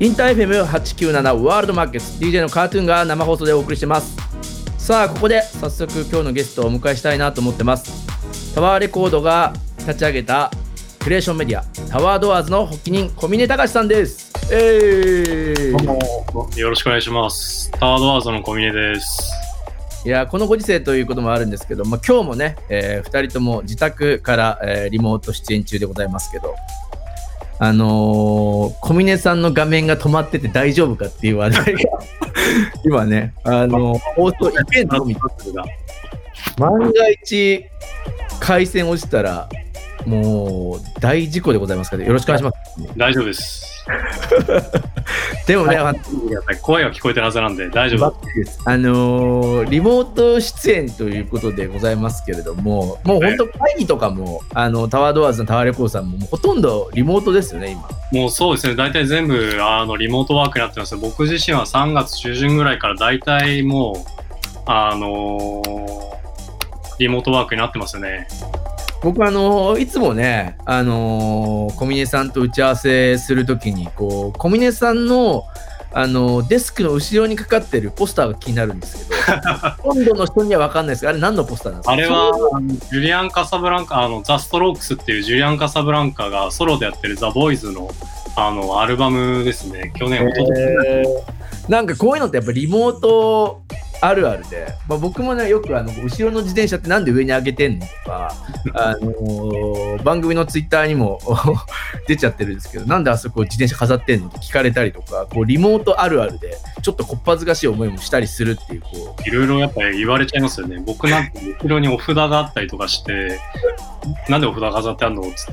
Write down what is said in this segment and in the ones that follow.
インター FM897 ワールドマーケッツ DJ のカートゥーンが生放送でお送りしてます。さあここで早速今日のゲストをお迎えしたいなと思ってます。タワーレコードが立ち上げたクリエーションメディアタワードアーズの発起人小峰隆さんです。えー、よろしくお願いします。タワードアーズの小峰です。いやこのご時世ということもあるんですけど、まあ、今日もね、えー、2人とも自宅から、えー、リモート出演中でございますけどあのー、小峰さんの画面が止まってて大丈夫かっていう話題が 今ね、あのー、放送イベントみたいな。万が一回線落ちたらもう大事故でございますから、よろしくお願いします。大丈夫です。でもね、声が聞こえてるはずなんで大丈夫です。あのー、リモート出演ということでございますけれども、もう本当会議とかも、あのタワードアーズのタワーレコーさんもほとんどリモートですよね、今。もうそうですね、大体全部あのリモートワークになってます僕自身は3月中旬ぐらいから大体もう、あのー、リモートワークになってますよね。僕あのいつもねあの小峰さんと打ち合わせするときにこう小峰さんのあのデスクの後ろにかかってるポスターが気になるんですけど 今度の人には分かんないですがあれ何のポスターなんですか？あれはジュリアン・カサブランカあのザ・ストロークスっていうジュリアン・カサブランカがソロでやってるザ・ボーイズのあのアルバムですね。去年おととしなんかこういうのってやっぱリモートあるあるで、まあ、僕もねよくあの後ろの自転車ってなんで上に上げてんのとか、あのー、番組のツイッターにも 出ちゃってるんですけどなんであそこ自転車飾ってんのって聞かれたりとかこうリモートあるあるでちょっとこっぱずかしい思いもしたりするっていうこう。いろいろやっぱり言われちゃいますよね。僕なんて後ろにお札があったりとかしてなんでお札飾ってあんのっつって。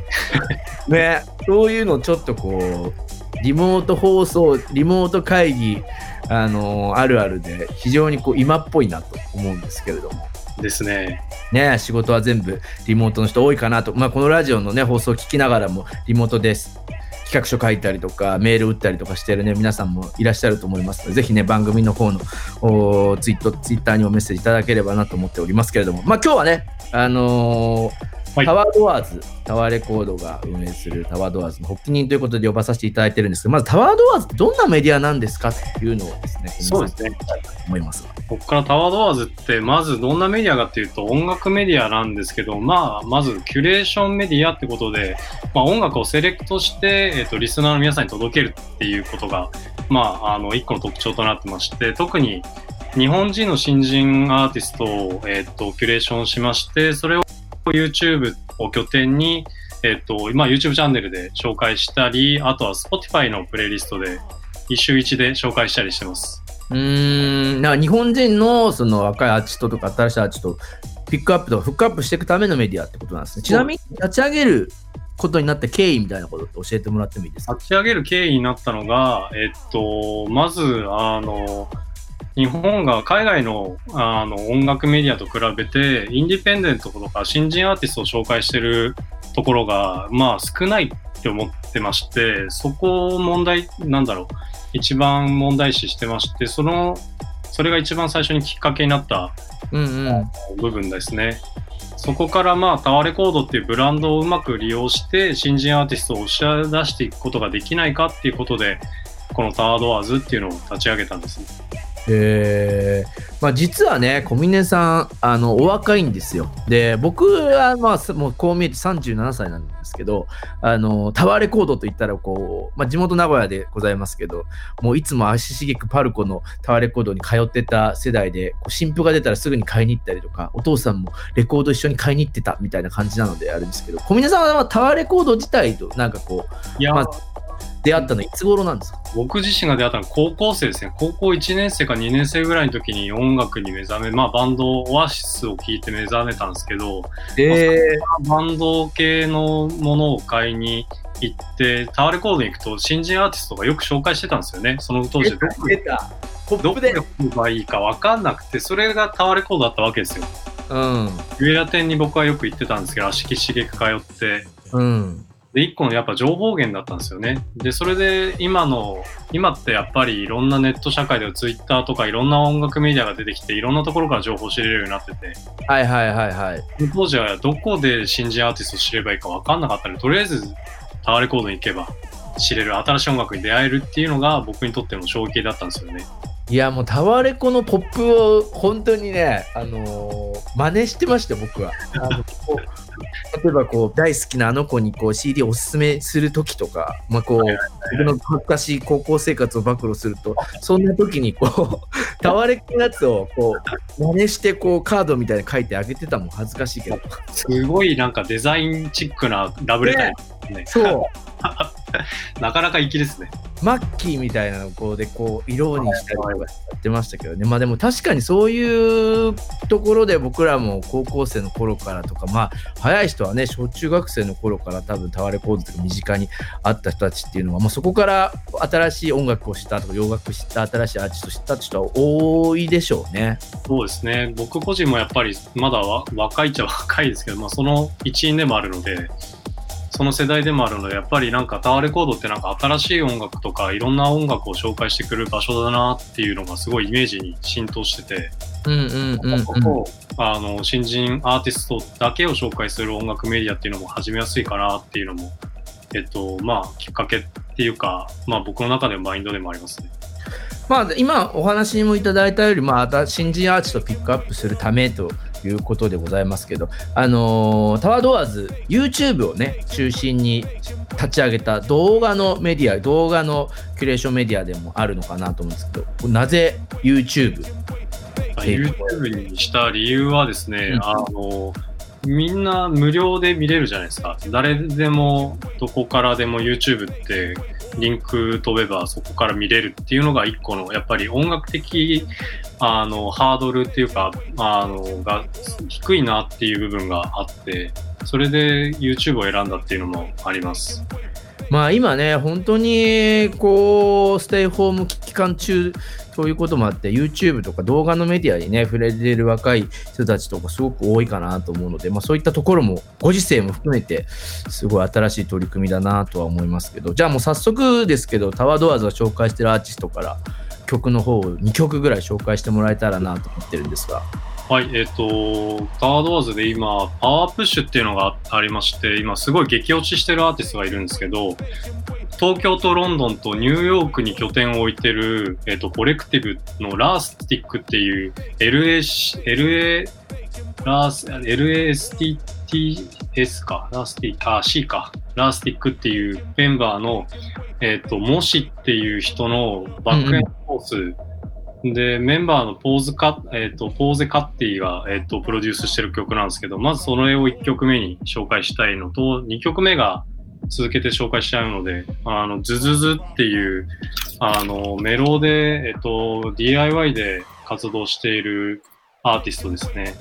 ねそういうのちょっとこうリモート放送リモート会議あのあるあるで非常にこう今っぽいなと思うんですけれども。ですね。ね仕事は全部リモートの人多いかなと、まあ、このラジオのね放送を聞きながらもリモートです企画書書いたりとかメール打ったりとかしてるね皆さんもいらっしゃると思いますのでぜひね番組の方のツイッターにもメッセージいただければなと思っておりますけれどもまあ今日はねあのーはい、タワードアーズ、タワーレコードが運営するタワードアーズの発起人ということで呼ばさせていただいてるんですけど、まずタワードアーズってどんなメディアなんですかというのをですね、そうですね。思います。ここからタワードアーズって、まずどんなメディアかっていうと、音楽メディアなんですけど、まあ、まずキュレーションメディアってことで、まあ、音楽をセレクトして、えっ、ー、と、リスナーの皆さんに届けるっていうことが、まあ、あの、一個の特徴となってまして、特に日本人の新人アーティストを、えっ、ー、と、キュレーションしまして、それを YouTube を拠点に、えっ、と、今 YouTube チャンネルで紹介したり、あとは Spotify のプレイリストで一周一で紹介したりしてます。うんな日本人のその若いアーティストとか新しいアーティストをピックアップとかフックアップしていくためのメディアってことなんですね。ちなみに立ち上げることになった経緯みたいなことって教えてもらってもいいですか？立ち上げる経緯になったのが、えっと、まず、あの、日本が海外のあの音楽メディアと比べて、インディペンデントとか新人アーティストを紹介してるところが、まあ少ないって思ってまして、そこを問題、なんだろう、一番問題視してまして、その、それが一番最初にきっかけになった部分ですね。そこからまあタワーレコードっていうブランドをうまく利用して新人アーティストを押し出していくことができないかっていうことでこのタワードアーズっていうのを立ち上げたんですね。えーまあ、実はね、小峰さん、あの、お若いんですよ。で、僕は、まあ、もうこう見えて37歳なんですけど、あの、タワーレコードといったら、こう、まあ、地元名古屋でございますけど、もういつも足しげくパルコのタワーレコードに通ってた世代で、こう新譜が出たらすぐに買いに行ったりとか、お父さんもレコード一緒に買いに行ってたみたいな感じなのであるんですけど、小峰さんはタワーレコード自体と、なんかこう、いや、まあ出会ったのいつ頃なんですか？僕自身が出会ったのは高校生ですね。高校1年生か2年生ぐらいの時に音楽に目覚め、まあバンド、オアシスを聴いて目覚めたんですけど、えー、バンド系のものを買いに行って、タワーレコードに行くと新人アーティストがよく紹介してたんですよね。その当時どこで。どこで行けばいいか分かんなくて、それがタワーレコードだったわけですよ。うん。上田店に僕はよく行ってたんですけど、足利しげく通って。うん。で、一個のやっぱ情報源だったんですよね。で、それで今の、今ってやっぱりいろんなネット社会ではツイッターとかいろんな音楽メディアが出てきて、いろんなところから情報を知れるようになってて。はいはいはいはい。当時はどこで新人アーティストを知ればいいか分かんなかったので、とりあえずタワーレコードに行けば、知れる、新しい音楽に出会えるっていうのが僕にとっても衝撃だったんですよね。いやもうタワレコのポップを本当にね、あのー、真似してました僕は。あの例えばこう大好きなあの子にこう CD をおすすめする時とか、まあ、こう僕の恥ずかしい高校生活を暴露するとそんな時にこうタワレコのやつをこう真似してこうカードみたいに書いてあげてたもん恥ずかしいけど。すごいなんかデザインチックなラブレターね、ね、そう。なかなか粋ですね。マッキーみたいなのこうでこう色にしたりとかやってましたけどね。まあでも確かにそういうところで僕らも高校生の頃からとか、まあ早い人はね、小中学生の頃から多分タワレコードとか身近にあった人たちっていうのは、まあそこから新しい音楽を知ったとか洋楽知った新しいアーティストを知ったって人は多いでしょうね。そうですね。僕個人もやっぱりまだ若いっちゃ若いですけど、まあその一員でもあるので、その世代でもあるので、やっぱりなんかタワーレコードってなんか新しい音楽とかいろんな音楽を紹介してくる場所だなっていうのがすごいイメージに浸透してて、うんうんうん、うん、あの新人アーティストだけを紹介する音楽メディアっていうのも始めやすいかなっていうのも、えっと、まあきっかけっていうか、まあ僕の中でもマインドでもありますね。まあ、今お話にもいただいたより、まあ、新人アーティストをピックアップするためということでございますけど、あのー、タワードアーズ、YouTube をね、中心に立ち上げた動画のメディア、動画のキュレーションメディアでもあるのかなと思うんですけど、なぜ YouTube? YouTube にした理由はですね、うん、あのみんな無料で見れるじゃないですか。誰でもどこからでも YouTube ってリンク飛べばそこから見れるっていうのが一個のやっぱり音楽的あのハードルっていうかあのが低いなっていう部分があってそれで YouTube を選んだっていうのもあります。まあ今ね、本当にこう、ステイホーム期間中ということもあって、YouTube とか動画のメディアにね、触れてる若い人たちとかすごく多いかなと思うので、まあそういったところも、ご時世も含めて、すごい新しい取り組みだなとは思いますけど、じゃあもう早速ですけど、タワードアーズが紹介してるアーティストから曲の方を2曲ぐらい紹介してもらえたらなと思ってるんですが。はい、えっ、ー、と、タワードワーズで今、パワープッシュっていうのがありまして、今すごい激落ちしてるアーティストがいるんですけど、東京とロンドンとニューヨークに拠点を置いてる、えっ、ー、と、コレクティブのラースティックっていう LA、LA、ラース、TS か、ラスティ、あ、C か、ラスティックっていうメンバーの、えっ、ー、と、モシっていう人のバックエンドコース、うんで、メンバーのポーズカえっ、ー、と、ポーゼカッティが、えっ、ー、と、プロデュースしてる曲なんですけど、まずその絵を1曲目に紹介したいのと、2曲目が続けて紹介しちゃうので、あの、ズズズっていう、あの、メロで、えっ、と、DIY で活動しているアーティストですね。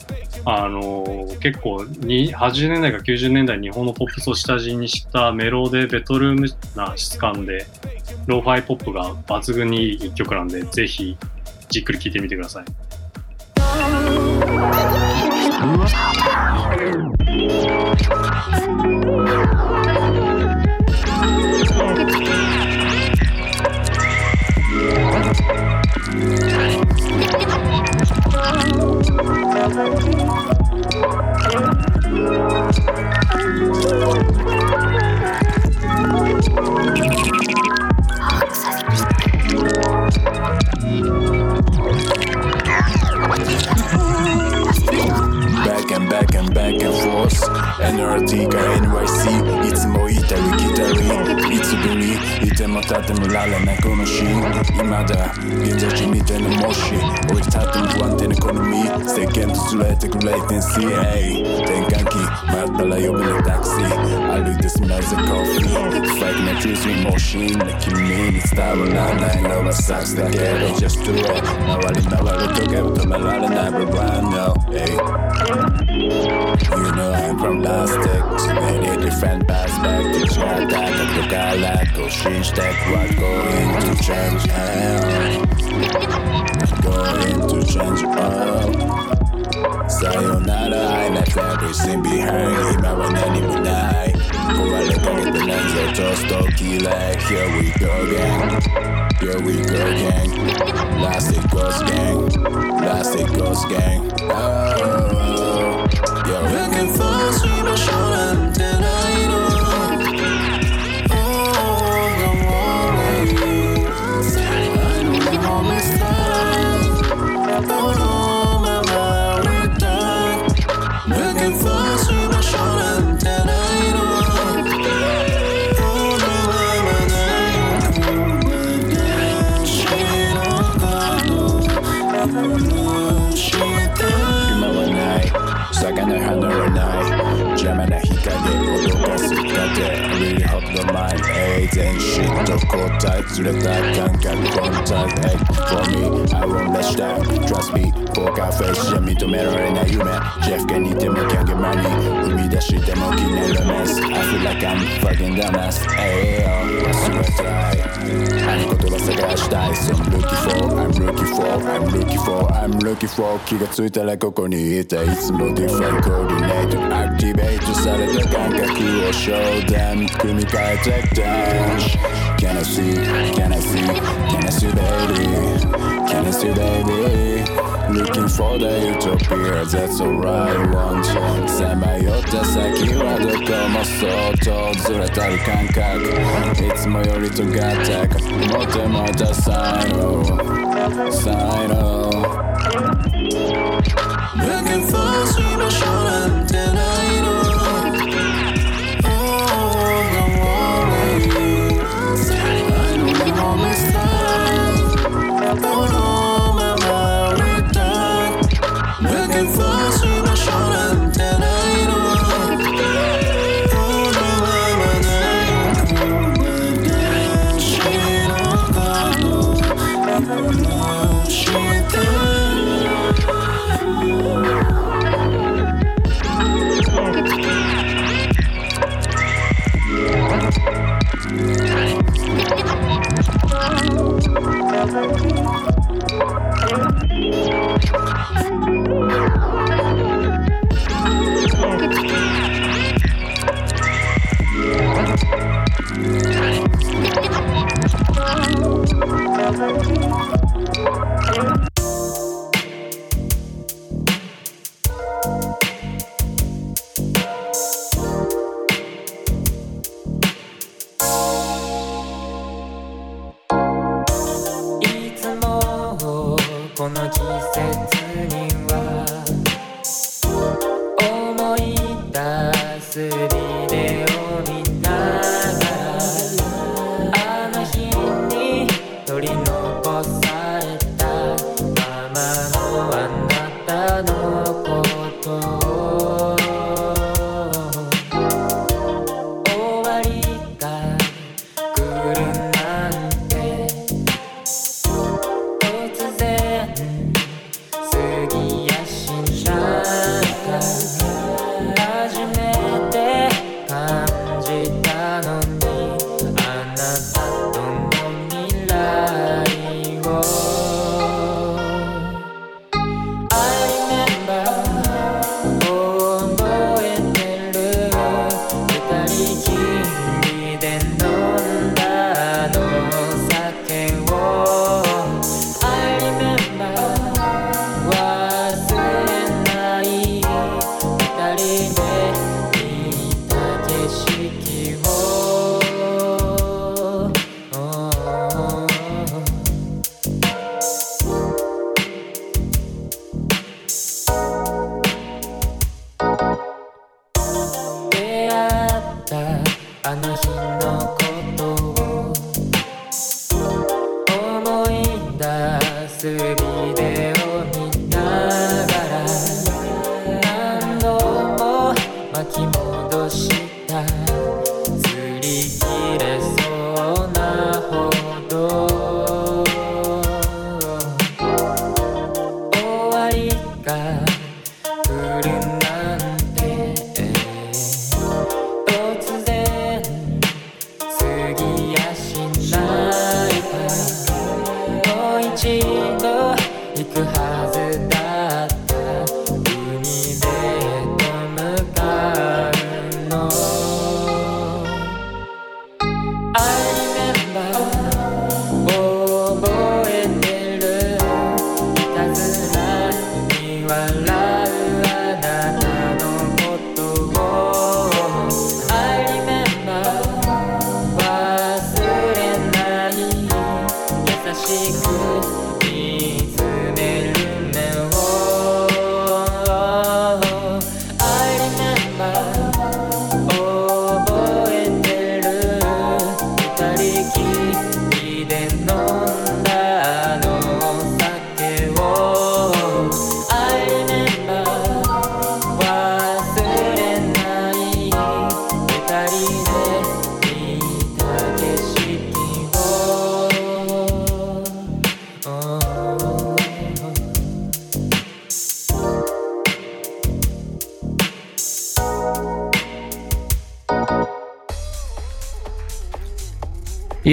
あの、結構に、80年代か90年代日本のポップスを下地にしたメロでベトルームな質感で、ローファイポップが抜群にいい一曲なんで、ぜひじっくり聞いてみてください。レイテンシー転換期待ったら呼ぶのタクシー歩いてスマイズコーヒーファイクなジュースにもシーンで君に伝わらないのはサクスだけど Just do it 回り回る時計を止められない But right now hey You know I'm from plastic Many different perspectives Yeah, that I look I like Go change that what going to change Going left everything behind 今は何もない壊れかけたレンズをトストキラ Here we go again Here we go gang Last it goes gang Last it goes gang oh. You're looking for sweet, 交代ずれた感覚 Contact Hey for me I won't let you down Trust me ポーカーフェイスじゃ認められない夢 Jeff が似ても Can't get money 生み出しても記念ロマンス I feel like I'm fucking dumbass Hey yo 忘れたい何言葉探したい So I'm looking for I'm looking for I'm looking for I'm looking for 気がついたらここにいたいつも Different coordinate Activate された感覚を Show them 組み替えて Dance Can I see Can I see Can I see baby Can I see baby Looking for the utopia That's alright want さまよった先はどこも相当ずれたる感覚いつもより尖った持ってもらった才能才能 Back and forth しましょうなんてな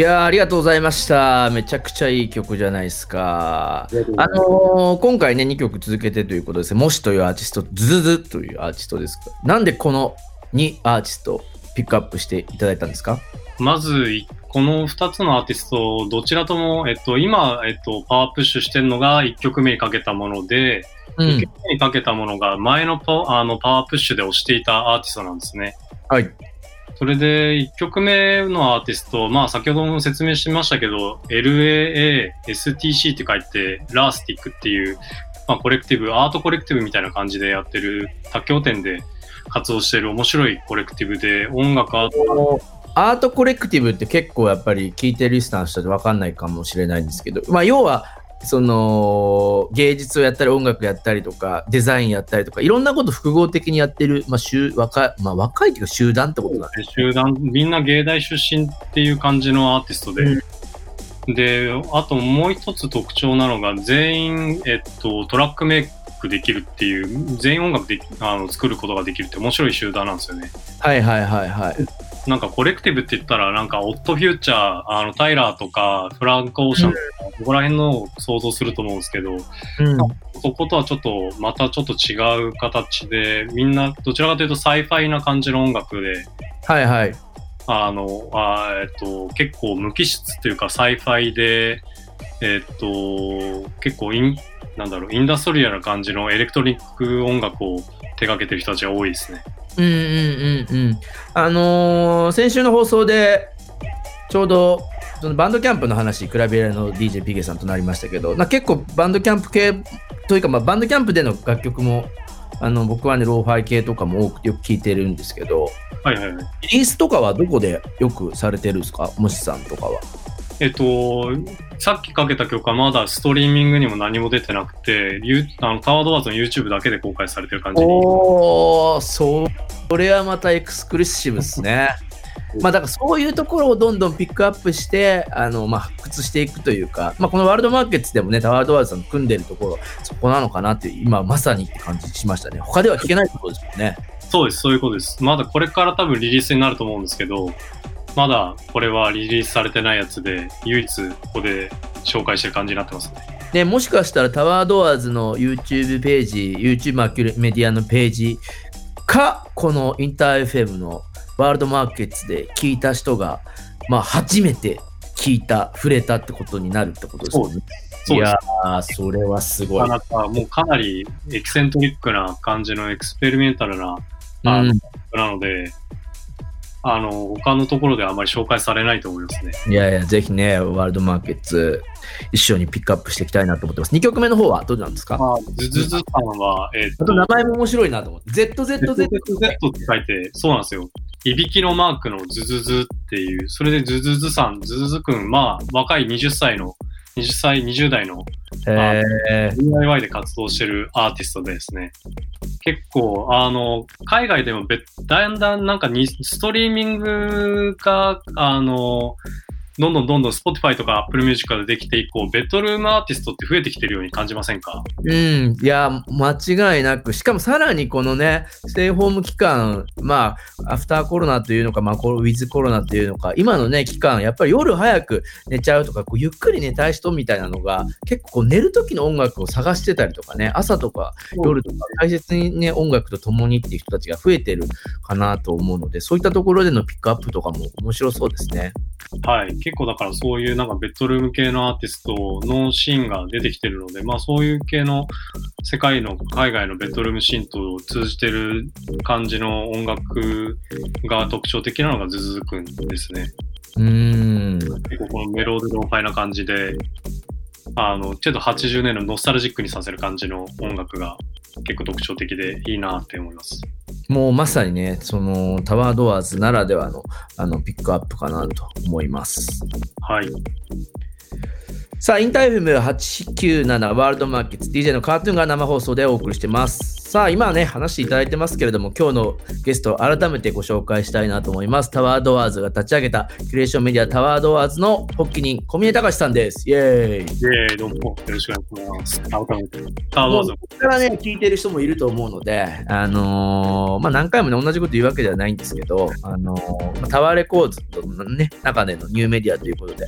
やーありがとうございました。めちゃくちゃいい曲じゃないですか。あのー今回ね、2曲続けてということですね。もしというアーティスト、ズズズというアーティストですか。なんでこの2アーティストをピックアップしていただいたんですか？まず、いこの2つのアーティスト、どちらとも、えっと、今、えっと、パワープッシュしてるのが1曲目にかけたもので、う1曲目にかけたものが前のパあのパワープッシュで押していたアーティストなんですね。はい。それで、1曲目のアーティスト、まあ、先ほども説明しましたけど、LAA、STC って書いて、ラースティックっていう、まあ、コレクティブ、アートコレクティブみたいな感じでやってる、多拠点で活動してる面白いコレクティブで、音楽アート、アートコレクティブって結構やっぱり聞いてるリスナーの人で分かんないかもしれないんですけど、まあ、要はその芸術をやったり音楽やったりとかデザインやったりとかいろんなこと複合的にやってる、まあ、集若いまあ、若いっていうか集団ってことだね。集団、みんな芸大出身っていう感じのアーティストで、で、あともう一つ特徴なのが、全員、えっと、トラックメイクできるっていう、全員音楽できあの作ることができるって面白い集団なんですよね。はいはいはいはい。なんかコレクティブって言ったら、なんかオットフューチャー、あの、タイラーとか、フランク・オーシャンとか、ここら辺のを想像すると思うんですけど、うんそことはちょっと、またちょっと違う形で、みんな、どちらかというと sci-fi な感じの音楽で、はいはい。あの、あーえっと、結構無機質というか sci-fi で、えっと、結構イン、なんだろう、インダストリアルな感じのエレクトリック音楽を手掛けてる人たちが多いですね。うんうんうんうん。あのー先週の放送でちょうどそのバンドキャンプの話、クラビエラの DJ ピゲさんとなりましたけど、な結構バンドキャンプ系というか、まあ、バンドキャンプでの楽曲もあの僕はね、ローファイ系とかも多くよく聞いてるんですけど、はいはいはい。リリースとかはどこでよくされてるんですか？もしさんとかは。えっと、さっきかけた曲はまだストリーミングにも何も出てなくて、あの TOWER DOORS の YouTube だけで公開されてる感じに。おー、それはまたエクスクルーシブですね。まあだからそういうところをどんどんピックアップして、あの、まあ発掘していくというか、まあこのワールドマーケッツでもね、 TOWER DOORS さん組んでるところ、そこなのかなっていう、今まさにって感じしましたね。他では聞けないってことですもんね。そうです、そういうことです。まだこれから多分リリースになると思うんですけど、まだこれはリリースされてないやつで、唯一ここで紹介してる感じになってますね。で、もしかしたらタワードアーズの YouTube ページ、YouTube マキュメディアのページか、このインター FM のワールドマーケッツで聞いた人が、まあ初めて聞いた、触れたってことになるってことですよね。いやー、それはすごい。なかなかもうかなりエキセントリックな感じのエクスペリメンタルなあのうん、なので、あの、他のところではあまり紹介されないと思いますね。いやいや、ぜひね、ワールドマーケッツ、一緒にピックアップしていきたいなと思ってます。2曲目の方はどうなんですか？まあ、ズズズさんは、えっあと名前も面白いなと思って。ZZZ。ZZZ って書いて、そうなんですよ。いびきのマークのズズズっていう、それでズズズさん、ズズズくん、まあ、若い20歳の、20歳、20代のえー DIY で活動してるアーティストでですね。結構、あの、海外でもべだんだんなんかにストリーミングが、あの、どんどんどんどん Spotify とか Apple Music ができて以降、ベッドルームアーティストって増えてきてるように感じませんかうん、いや、間違いなく、しかもさらにこのね、ステイホーム期間、まあ、アフターコロナというのか、まあ、ウィズコロナというのか、今のね、期間、やっぱり夜早く寝ちゃうとか、こうゆっくり寝たい人みたいなのが、結構こう寝る時の音楽を探してたりとかね、朝とか夜とか、大切にね、音楽と共にっていう人たちが増えてるかなと思うので、そういったところでのピックアップとかも面白そうですね。はい。結構だからそういうなんかベッドルーム系のアーティストのシーンが出てきてるので、まあそういう系の世界の海外のベッドルームシーンと通じてる感じの音楽が特徴的なのがズズズくんですね。うーん。結構このメロディローファイな感じで、あの、ちょっと80年のノスタルジックにさせる感じの音楽が結構特徴的でいいなって思います。もうまさにね、そのタワードアーズならではのあのピックアップかなと思います。はい。さあ、インターフェム897ワールドマーケッツ DJ のカートゥーンが生放送でお送りしてます。さあ、今ね、話していただいてますけれども、今日のゲスト、改めてご紹介したいなと思います。タワードアーズが立ち上げた、キュレーションメディアタワードアーズの発起人、小宮隆さんです。イェーイ。イェーイ、どうも、よろしくお願いします。改めて、タワードアーズここからね、聞いてる人もいると思うので、あのーまあ、何回もね、同じこと言うわけではないんですけど、あのーまあタワーレコーズのね、中でのニューメディアということで、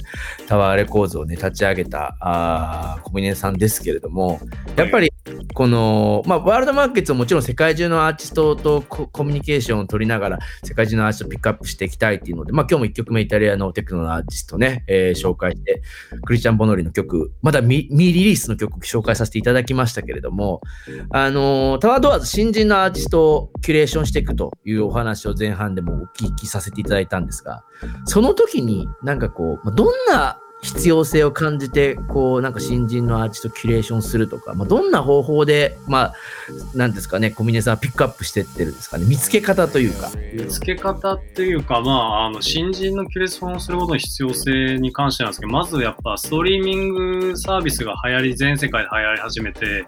タワーレコーズをね、立ち上げた、あー小峰さんですけれども、やっぱり、この、まあ、ワールドマーケッツをもちろん世界中のアーティストとコミュニケーションを取りながら、世界中のアーティストをピックアップしていきたいっていうので、まあ、今日も1曲目イタリアのテクノのアーティストね、えー紹介して、クリスチャン・ボノリの曲、まだ未未リリースの曲紹介させていただきましたけれども、あのータワードアーズ新人のアーティストをキュレーションしていくというお話を前半でもお聞きさせていただいたんですが、その時になんかこう、どんな必要性を感じて、こう、なんか新人のアーティストをキュレーションするとか、まあ、どんな方法で、まあ、なんですかね、小峰さんはピックアップしてってるんですかね、見つけ方というか。見つけ方っていうか、まあ、あの、新人のキュレーションをすることの必要性に関してなんですけど、まずやっぱストリーミングサービスが流行り、全世界で流行り始めて、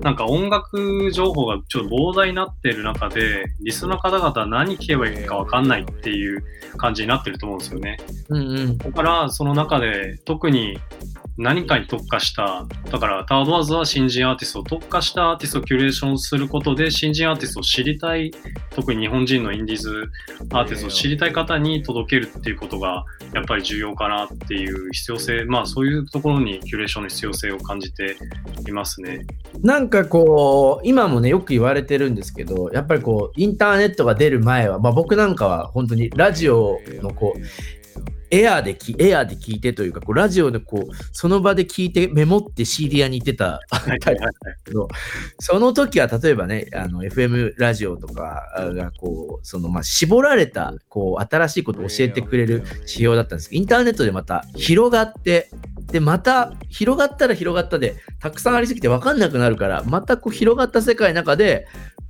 なんか音楽情報がちょっと膨大になってる中で、リスナーの方々は何聞けばいいかわかんないっていう感じになってると思うんですよね。うんうん。だから、その中で特に何かに特化した、だからタードワーズは新人アーティストを特化したアーティストをキュレーションすることで、新人アーティストを知りたい、特に日本人のインディーズアーティストを知りたい方に届けるっていうことが、やっぱり重要かなっていう必要性、まあそういうところにキュレーションの必要性を感じていますね。なんかこう、今もね、よく言われてるんですけど、やっぱりこう、インターネットが出る前は、まあ僕なんかは本当にラジオのこう、エアーでき、エアーで聞いてというか、こうラジオでこう、その場で聞いてメモって CD 屋に行ってた。タイプけど、その時は例えばね、あの、FM ラジオとかがこう、その、まあ、絞られた、こう、新しいことを教えてくれる指標だったんですけど、インターネットでまた広がって、で、また、広がったら広がったで、たくさんありすぎて分かんなくなるから、またこう、広がった世界の中で、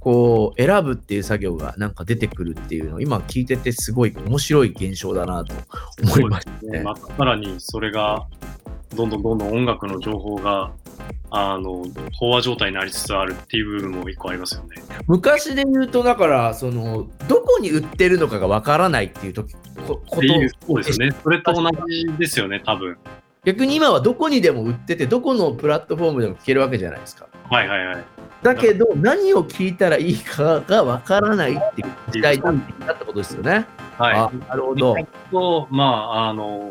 こう、選ぶっていう作業がなんか出てくるっていうのを、今聞いててすごい面白い現象だなと思いましたね。またさらにそれが、どんどんどんどん音楽の情報が、あの、飽和状態になりつつあるっていう部分も一個ありますよね。昔で言うと、だから、その、どこに売ってるのかがわからないっていう時こことっていう、そうですね。それと同じですよね、多分。逆に今はどこにでも売ってて、どこのプラットフォームでも聞けるわけじゃないですか。はいはいはい。だけど、何を聞いたらいいかがわからないっていう時代だってことですよね。はい。あなるほど。と、まあ、あの、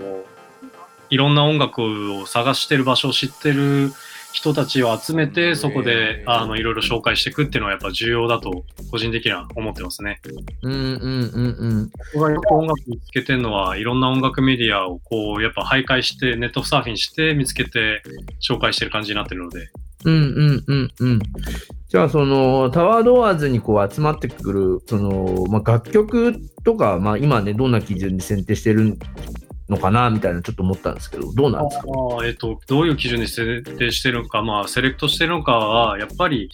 いろんな音楽を探してる場所を知ってる人たちを集めて、そこで、あの、いろいろ紹介していくっていうのはやっぱ重要だと、個人的には思ってますね。うんうんうんうん。僕がよく音楽見つけてるのは、いろんな音楽メディアをこう、やっぱ徘徊して、ネットサーフィンして見つけて紹介してる感じになってるので。うんうんうんうん。じゃあ、その、タワードアーズにこう集まってくる、その、まあ、楽曲とか、まあ、今ね、どんな基準で選定してるのかな、みたいなちょっと思ったんですけど、どうなんですか？えっと、どういう基準で設定してるのか、まあ、セレクトしてるのかは、やっぱり、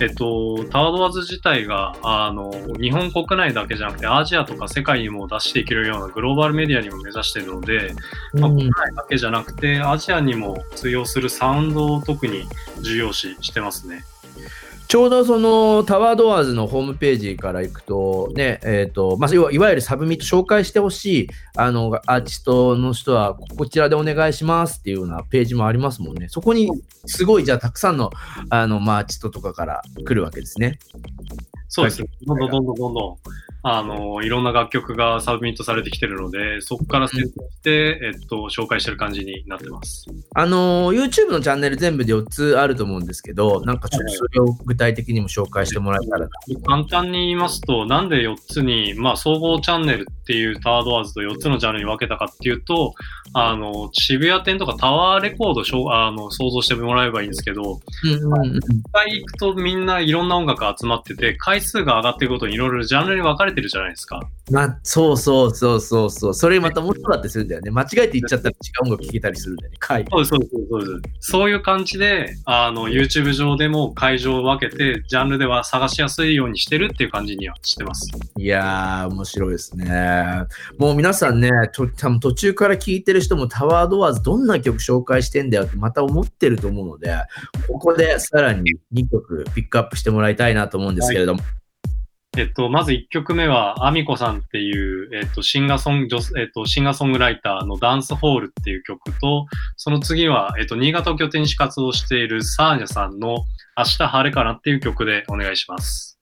えっと、 TOWER DOORS 自体が、あの、日本国内だけじゃなくて、アジアとか世界にも出していけるようなグローバルメディアにも目指してるので、まあ、国内だけじゃなくて、アジアにも通用するサウンドを特に重要視してますね。ちょうどその TOWER DOORS のホームページから行くと、ね、えっ、と、まあ、いわゆる submit 紹介してほしい、あの、アーティストの人は、こちらでお願いしますっていうようなページもありますもんね。そこに、すごい、じゃあ、たくさんの、あの、まあ、アーティストとかから来るわけですね。そうですね。どんどんどんどんどんどん、あの、いろんな楽曲が submit されてきてるので、そこから選定して、えっと、紹介してる感じになってます。あの、YouTube のチャンネル全部で4つあると思うんですけど、なんかちょっとそれを具体的にも紹介してもらえたらな。簡単に言いますと、なんで4つに、まあ、総合チャンネルっていうタワードワーズと4つのジャンルに分けたかっていうと、あの、渋谷店とかタワーレコードをしょあの想像してもらえばいいんですけど、うんうんうん。一回行くとみんないろんな音楽が集まってて、回数が上がっていくごとにいろいろジャンルに分かれてるじゃないですか。まあ、そうそうそうそうそう。それまた面白かったりするんだよね。間違えて言っちゃったら違う音楽聴けたりするんだよね。回。そうそうそうです。そういう感じで、あの、YouTube 上でも会場を分けて、ジャンルでは探しやすいようにしてるっていう感じにはしてます。いやー、面白いですね。もう皆さんね、と多分途中から聞いてる人もタワードアーズどんな曲紹介してんだよってまた思ってると思うので、ここでさらに2曲ピックアップしてもらいたいなと思うんですけれども。えっと、まず1曲目は、アミコさんっていう、えっと、シンガーソング、えっと、シンガーソングライターのダンスホールっていう曲と、その次は、えっと、新潟を拠点に活動しているサーニャさんの明日晴れかなっていう曲でお願いします。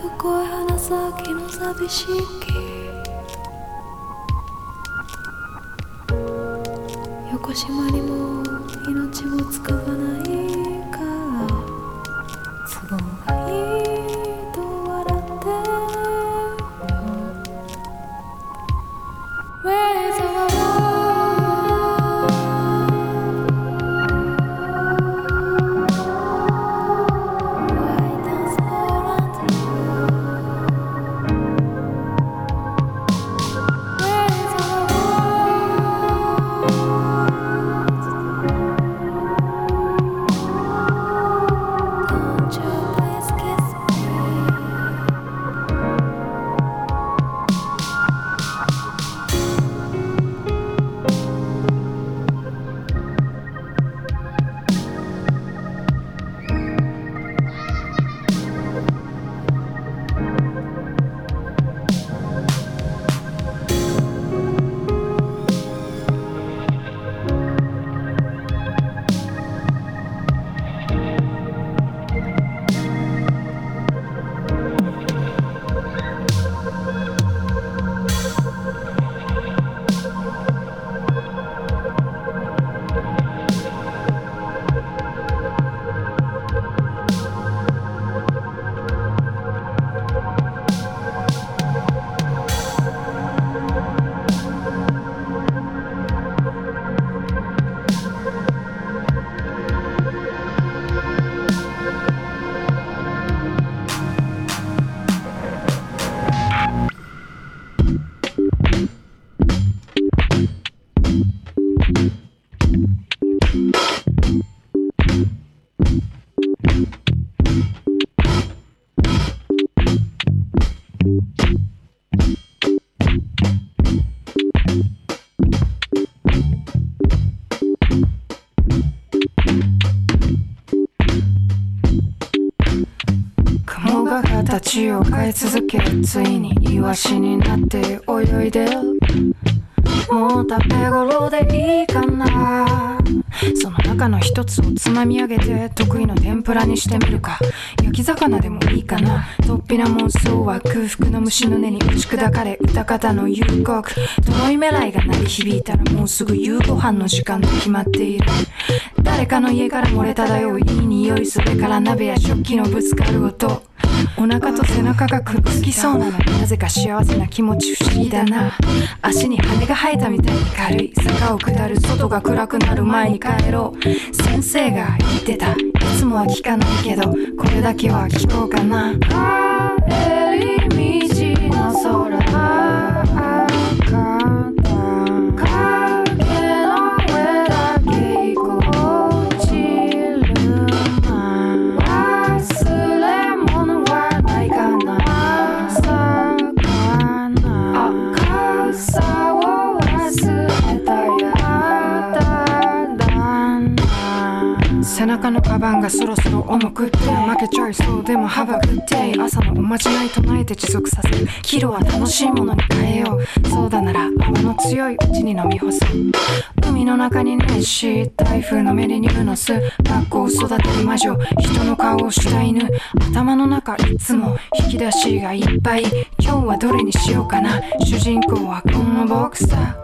深い花咲の寂しき横島にも命を使わない形を変え続けついにイワシになって泳いで。るもう食べ頃でいいかな。その中の一つをつまみ上げて得意の天ぷらにしてみるか。焼き魚でもいいかな。突飛な妄想は空腹の虫の根に打ち砕かれ歌方の夕刻とろいめらいが鳴り響いたらもうすぐ夕ご飯の時間と決まっている。誰かの家から漏れ漂ういい匂いそれから鍋や食器のぶつかる音。お腹と背中がくっつきそう。なのになぜか幸せな気持ち不思議だな。足に羽が生えたみたい。に軽い坂を下る外が暗くなる前に帰ろう。先生が言ってた。いつもは聞かないけどこれだけは聞こうかな。帰り道の空。がそろそろ重くって負けちゃいそうでも幅くって朝のおまじない唱えて持続させるキロは楽しいものに変えようそうだなら泡の強いうちに飲み干そう海の中に熱し台風の目でニューノス学校を育てる魔女人の顔をした犬頭の中いつも引き出しがいっぱい今日はどれにしようかな主人公はこの僕さ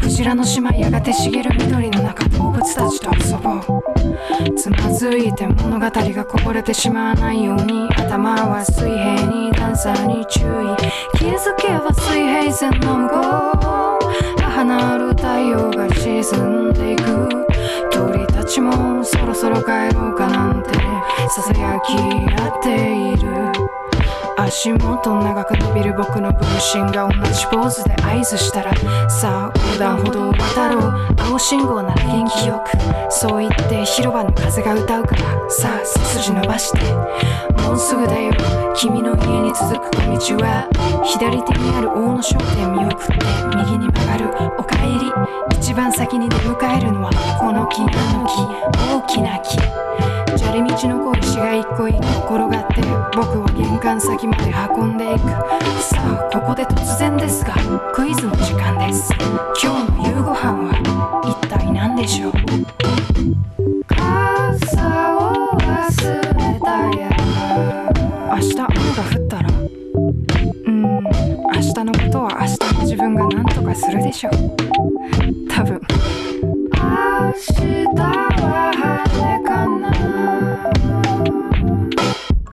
クジラの島やがて茂る緑の中物たちと遊ぼうつまずいて物語がこぼれてしまわないように頭は水平にダンサーに注意。気づけば水平線の向こう母なる太陽が沈んでいく。鳥たちもそろそろ帰ろうかなんて。ささやき合足元長く伸びる僕の分身が同じポーズで合図したらさあ横断歩道を渡ろう青信号なら元気よくそう言って広場の風が歌うからさあ背筋伸ばしてもうすぐだよ君の家に続く小道は左手にある大野商店見送って右に曲がるおかえり一番先に出迎えるのはこの木あの木大きな木砂利道の小石が一個一個転がって僕を玄関先まで運んでいくさあここで突然ですがクイズの時間です今日の夕ご飯は一体何でしょう傘を忘れたや明日雨が降ったらうん明日のことは明日の自分が何とかするでしょう。多分。明日